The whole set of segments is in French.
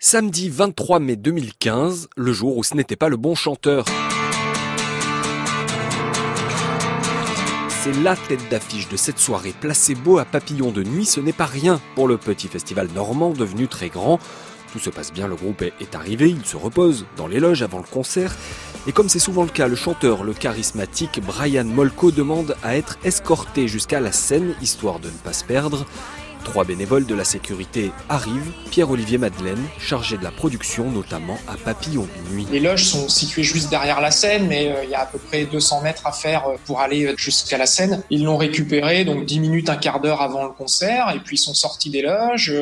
Samedi 23 mai 2015, le jour où ce n'était pas le bon chanteur. C'est la tête d'affiche de cette soirée placebo à papillon de nuit, ce n'est pas rien pour le petit festival normand devenu très grand. Tout se passe bien, le groupe est arrivé, il se repose dans les loges avant le concert. Et comme c'est souvent le cas, le chanteur, le charismatique Brian Molko demande à être escorté jusqu'à la scène, histoire de ne pas se perdre. Trois bénévoles de la sécurité arrivent. Pierre-Olivier Madeleine, chargé de la production, notamment à Papillon de Nuit. Les loges sont situées juste derrière la scène, mais euh, il y a à peu près 200 mètres à faire euh, pour aller euh, jusqu'à la scène. Ils l'ont récupéré, donc 10 minutes, un quart d'heure avant le concert, et puis ils sont sortis des loges.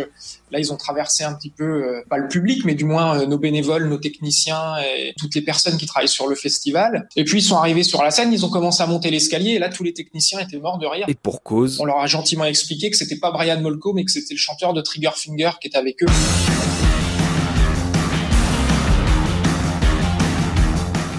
Là, ils ont traversé un petit peu, pas le public, mais du moins nos bénévoles, nos techniciens et toutes les personnes qui travaillent sur le festival. Et puis, ils sont arrivés sur la scène, ils ont commencé à monter l'escalier, et là, tous les techniciens étaient morts de rire. Et pour cause. On leur a gentiment expliqué que c'était pas Brian mais que c'était le chanteur de Trigger Finger qui était avec eux.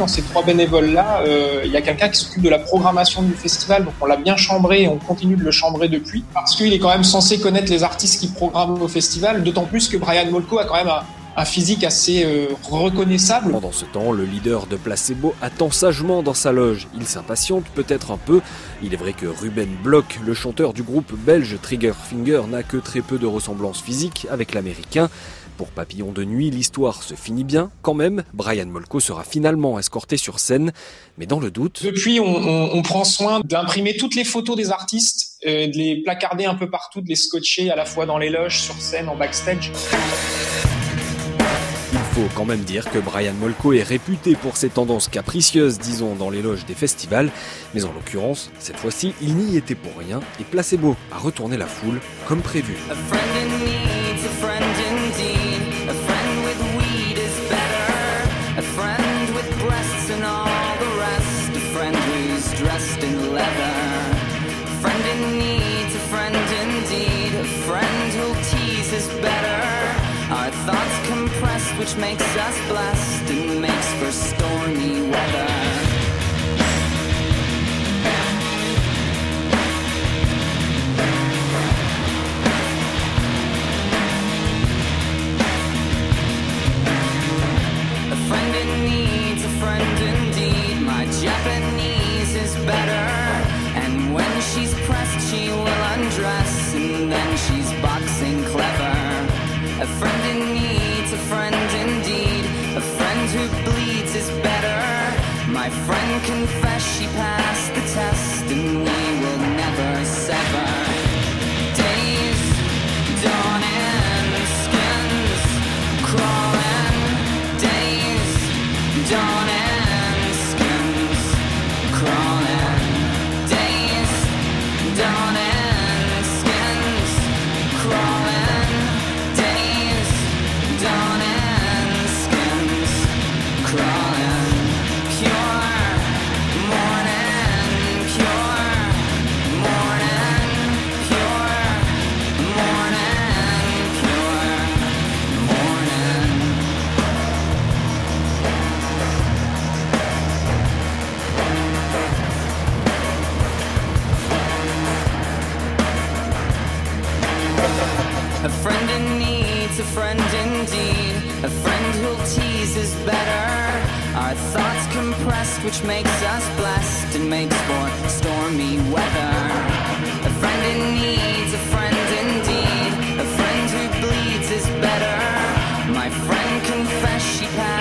Dans ces trois bénévoles-là, euh, il y a quelqu'un qui s'occupe de la programmation du festival, donc on l'a bien chambré et on continue de le chambrer depuis, parce qu'il est quand même censé connaître les artistes qui programment au festival, d'autant plus que Brian Molko a quand même un, physique assez euh, reconnaissable. Pendant ce temps, le leader de Placebo attend sagement dans sa loge. Il s'impatiente peut-être un peu. Il est vrai que Ruben Bloch, le chanteur du groupe belge Trigger Finger, n'a que très peu de ressemblance physique avec l'américain. Pour Papillon de Nuit, l'histoire se finit bien. Quand même, Brian Molko sera finalement escorté sur scène. Mais dans le doute... Depuis, on, prend soin d'imprimer toutes les photos des artistes, euh, de les placarder un peu partout, de les scotcher à la fois dans les loges, sur scène, en backstage faut quand même dire que Brian Molko est réputé pour ses tendances capricieuses, disons, dans les loges des festivals. Mais en l'occurrence, cette fois-ci, il n'y était pour rien et Placebo a retourné la foule comme prévu. Which makes us blessed and makes for stormy weather. Confessed she passed friend indeed, a friend who'll tease is better. Our thoughts compressed, which makes us blessed and makes for stormy weather. A friend in need, a friend indeed, a friend who bleeds is better. My friend confessed she passed.